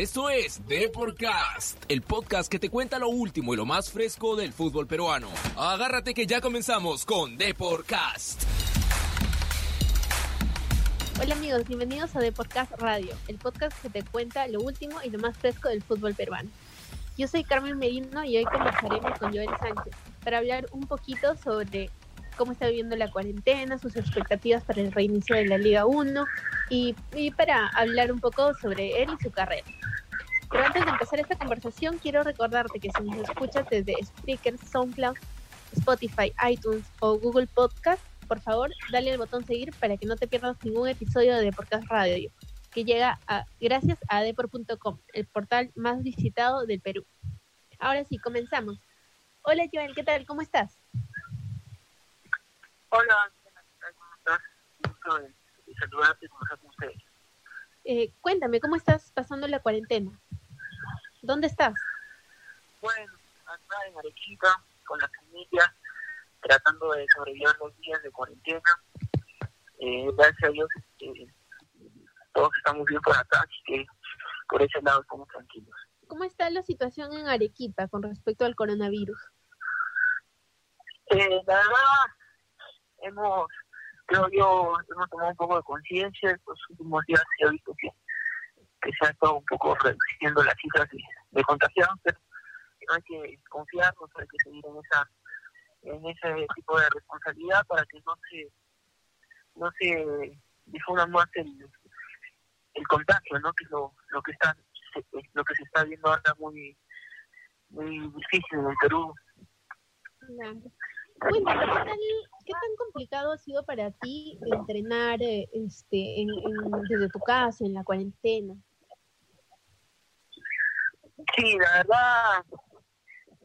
Esto es Deporcast, el podcast que te cuenta lo último y lo más fresco del fútbol peruano. Agárrate que ya comenzamos con Deporcast. Hola amigos, bienvenidos a Deporcast Radio, el podcast que te cuenta lo último y lo más fresco del fútbol peruano. Yo soy Carmen Merino y hoy conversaremos con Joel Sánchez para hablar un poquito sobre cómo está viviendo la cuarentena, sus expectativas para el reinicio de la Liga 1 y, para hablar un poco sobre él y su carrera. Pero antes de empezar esta conversación, quiero recordarte que si nos escuchas desde Spreaker, SoundCloud, Spotify, iTunes o Google Podcast, por favor, dale al botón seguir para que no te pierdas ningún episodio de Podcast Radio, que llega a, gracias a depor.com, el portal más visitado del Perú. Ahora sí, comenzamos. Hola Joel, ¿qué tal? ¿Cómo estás? Hola, ¿cómo estás? Gusto de, saludarte y conversar con ustedes. Eh, cuéntame, ¿cómo estás pasando la cuarentena? ¿Dónde estás? Bueno, acá en Arequipa, con la familia, tratando de sobrevivir los días de cuarentena. Eh, gracias a Dios, este, todos estamos bien por acá, así que por ese lado estamos tranquilos. ¿Cómo está la situación en Arequipa con respecto al coronavirus? Eh, la verdad, hemos, creo yo, hemos tomado un poco de conciencia. Estos últimos días se ha visto que, que se ha estado un poco reduciendo las cifras de, de contagiados, pero hay que confiarnos, hay que seguir en esa en ese tipo de responsabilidad para que no se no se difunda más el, el contagio, ¿no? Que es lo, lo que está lo que se está viendo ahora muy muy difícil en el Perú. ¿Qué tan complicado ha sido para ti entrenar eh, este, desde tu casa, en la cuarentena? Sí, la verdad,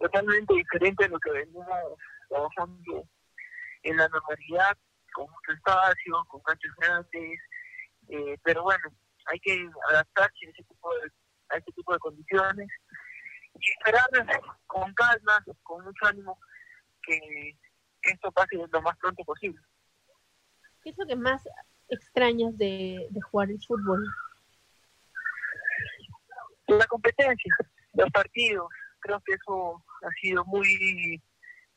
totalmente diferente a lo que venimos trabajando en la normalidad, con mucho espacio, con canchas grandes, eh, pero bueno, hay que adaptarse a ese tipo de, a ese tipo de condiciones y esperar con calma, con mucho ánimo, que, esto pase lo más pronto posible. ¿Qué es lo que más extrañas de, de jugar el fútbol? La competencia, los partidos. Creo que eso ha sido muy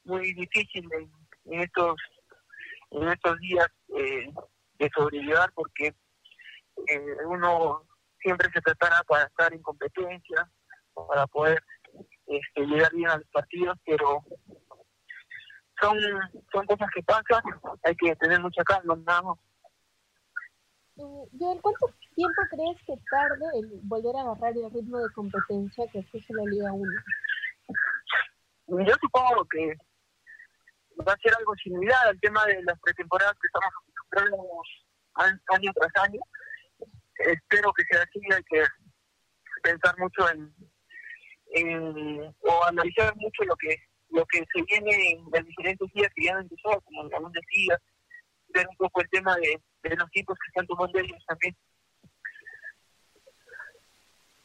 muy difícil en, estos en estos días eh, de sobrevivir porque eh, uno siempre se prepara para estar en competencia para poder este, llegar bien a los partidos pero son, son cosas que pasan, hay que tener mucha calma, nada más. Eh, ¿cuánto tiempo crees que tarde el volver a agarrar el ritmo de competencia que ofrece la Liga 1? Yo supongo que va a ser algo similar al tema de las pretemporadas que estamos acostumbrados año tras año. Espero que sea así, hay que pensar mucho en, en o analizar mucho lo que lo que se viene en los diferentes días que ya han empezado, como el de decía, ver un poco el tema de, de los tipos que están tomando ellos también.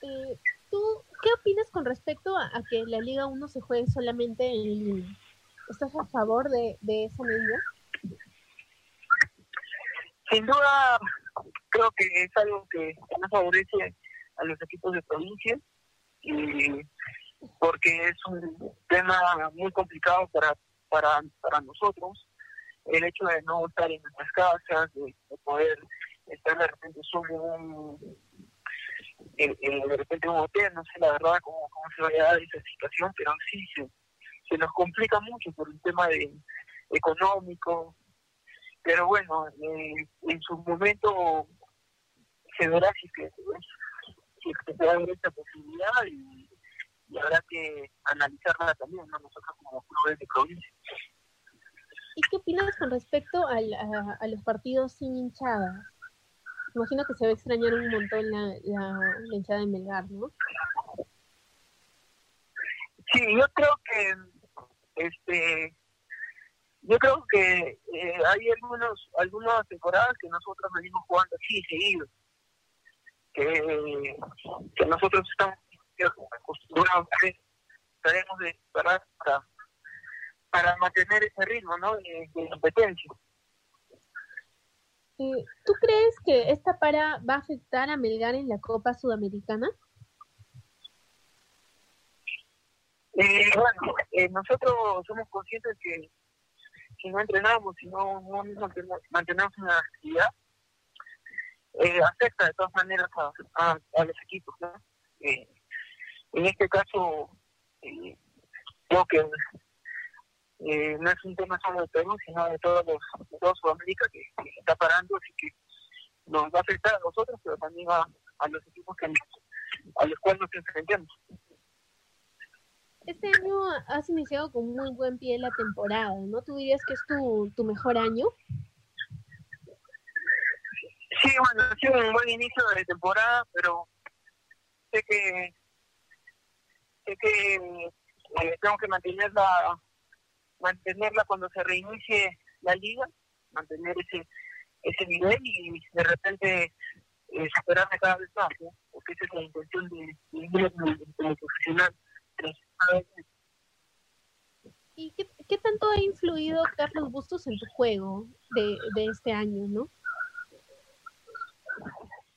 Eh, ¿Tú qué opinas con respecto a, que la Liga 1 se juegue solamente en línea? ¿Estás a favor de, de esa medida? Sin duda, creo que es algo que no favorece a los equipos de provincia y porque es un tema muy complicado para, para, para nosotros. El hecho de no estar en nuestras casas, de, poder estar de repente solo en un, de repente un hotel, no sé la verdad cómo, cómo se vaya a dar esa situación, pero sí se, se nos complica mucho por el tema de económico. Pero bueno, eh, en su momento se verá si que, si se dar esta posibilidad y y habrá que analizarla también, ¿no? nosotros como clubes de provincia. ¿Y qué opinas con respecto a, a, los partidos sin hinchadas? Imagino que se va a extrañar un montón la, la, hinchada de Melgar, ¿no? Sí, yo creo que este yo creo que eh, hay algunos algunas temporadas que nosotros venimos jugando así seguido que, que nosotros estamos acostumbrados estaremos de para, para mantener ese ritmo ¿no? de, competencia. Eh, ¿Tú crees que esta para va a afectar a Melgar en la Copa Sudamericana? Eh, bueno, eh, nosotros somos conscientes que si no entrenamos, si no, no mantenemos una actividad, eh, afecta de todas maneras a, a, los equipos. ¿no? Eh, en este caso, eh, creo que eh, no es un tema solo de Perú, sino de todos los, de toda Sudamérica que, está parando, así que nos va a afectar a nosotros, pero también a, a los equipos que a los cuales nos enfrentamos. Este año has iniciado con muy buen pie la temporada, ¿no? ¿Tú dirías que es tu, tu mejor año? Sí, bueno, ha sido un buen inicio de temporada, pero sé que sé que eh, tengo que mantenerla mantenerla cuando se reinicie la liga, mantener ese ese nivel y de repente eh, superarme cada vez más, ¿no? porque esa es la intención de, de, profesional. ¿Y qué, qué, tanto ha influido Carlos Bustos en tu juego de, de este año, no?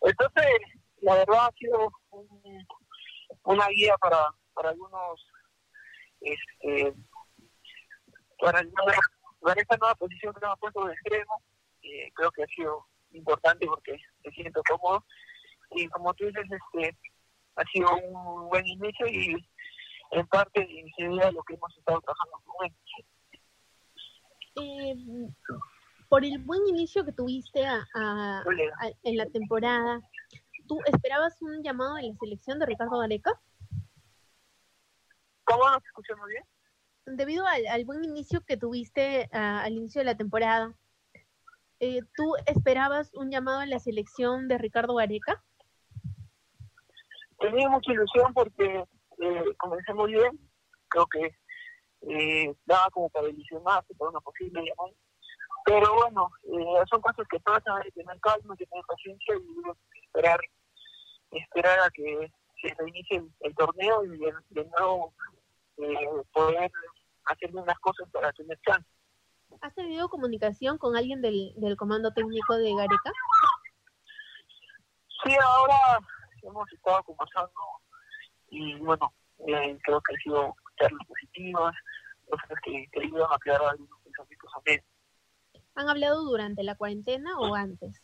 Entonces, la verdad ha sido un, una guía para, para algunos, este, para, para esta nueva posición que ha puesto de extremo, eh, creo que ha sido importante porque me siento cómodo y como tú dices, este, ha sido un buen inicio y en parte de lo que hemos estado trabajando con él. Eh, por el buen inicio que tuviste a, a, en la temporada, ¿tú esperabas un llamado de la selección de Ricardo Gareca? ¿Cómo no se muy bien? Debido al, al, buen inicio que tuviste al inicio de la temporada, eh, ¿tú esperabas un llamado a la selección de Ricardo Gareca? Tenía mucha ilusión porque eh, comencé muy bien, creo que eh, daba como para ilusionarse por una posible llamada pero bueno, eh, son cosas que pasan, hay que tener calma, hay que tener paciencia y esperar, esperar a que se reinicie el, torneo y de, nuevo eh, poder hacer unas cosas para tener chance. ¿Has tenido comunicación con alguien del, del comando técnico de Gareca? Sí, ahora hemos estado conversando y bueno, eh, creo que han sido charlas positivas, cosas que, que ayudan a crear algunos pensamientos también. ¿Han hablado durante la cuarentena o antes?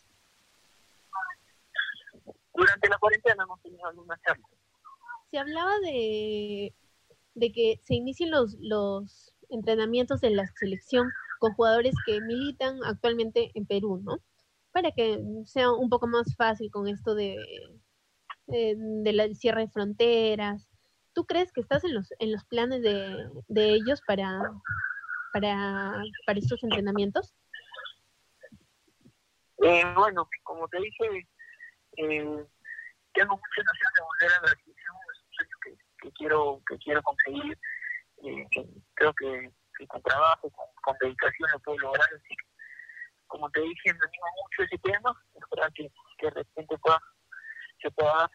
Durante la cuarentena hemos tenido alguna charla. Se hablaba de, de que se inicien los, los entrenamientos de la selección con jugadores que militan actualmente en Perú, ¿no? Para que sea un poco más fácil con esto de, de, de la cierre de fronteras. ¿Tú crees que estás en los, en los planes de, de ellos para, para, para estos entrenamientos? Eh, bueno, como te dije, eh, tengo mucha ilusión de volver a la selección, es un sueño que, que, quiero, que quiero conseguir. Eh, creo que, con trabajo, con, dedicación lo puedo lograr. Así que, como te dije, me animo mucho ese tema. Espero que, que de repente pueda, se pueda dar.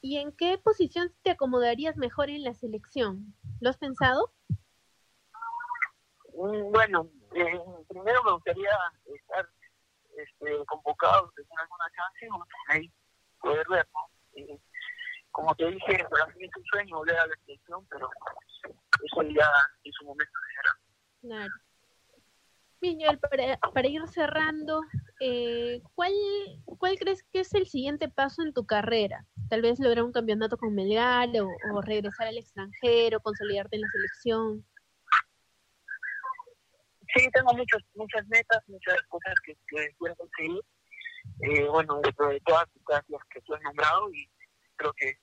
¿Y en qué posición te acomodarías mejor en la selección? ¿Lo has pensado? Mm, bueno, eh, primero me gustaría estar este, convocado, tener alguna chance, y ahí poder ver, eh, como te dije, para mí es un sueño volver a la selección, pero eso ya en su momento será. Claro. Para, para ir cerrando, eh, ¿cuál, ¿cuál crees que es el siguiente paso en tu carrera? Tal vez lograr un campeonato con Melgar o regresar al extranjero, consolidarte en la selección sí, tengo muchas, muchas metas, muchas cosas que, que quiero conseguir. Eh, bueno, dentro de todas, las que tú has nombrado y creo que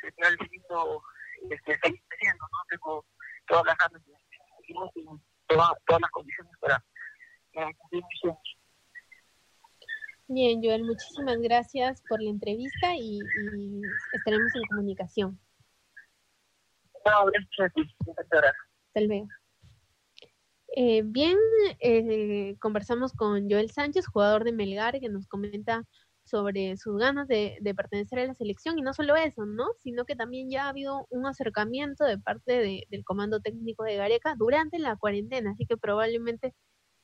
se está lindo este, seguir creciendo, ¿no? Tengo todas las ganas y todas, todas las condiciones para, cumplir mis sueños. Bien, Joel, muchísimas gracias por la entrevista y, y estaremos en comunicación. No, gracias a ti. Hasta luego. Eh, bien, eh, conversamos con Joel Sánchez, jugador de Melgar, que nos comenta sobre sus ganas de, pertenecer a la selección y no solo eso, ¿no? Sino que también ya ha habido un acercamiento de parte del comando técnico de Gareca durante la cuarentena, así que probablemente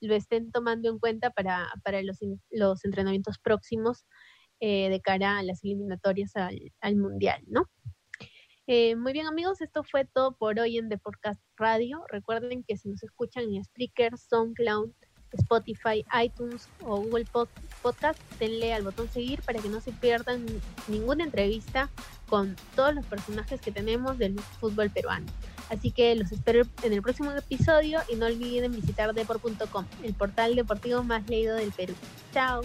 lo estén tomando en cuenta para, para los, los entrenamientos próximos eh, de cara a las eliminatorias al, al Mundial, ¿no? Eh, muy bien amigos, esto fue todo por hoy en The Podcast Radio. Recuerden que si nos escuchan en Spreaker, SoundCloud, Spotify, iTunes o Google Podcast, denle al botón seguir para que no se pierdan ninguna entrevista con todos los personajes que tenemos del fútbol peruano. Así que los espero en el próximo episodio y no olviden visitar deport.com, el portal deportivo más leído del Perú. Chao.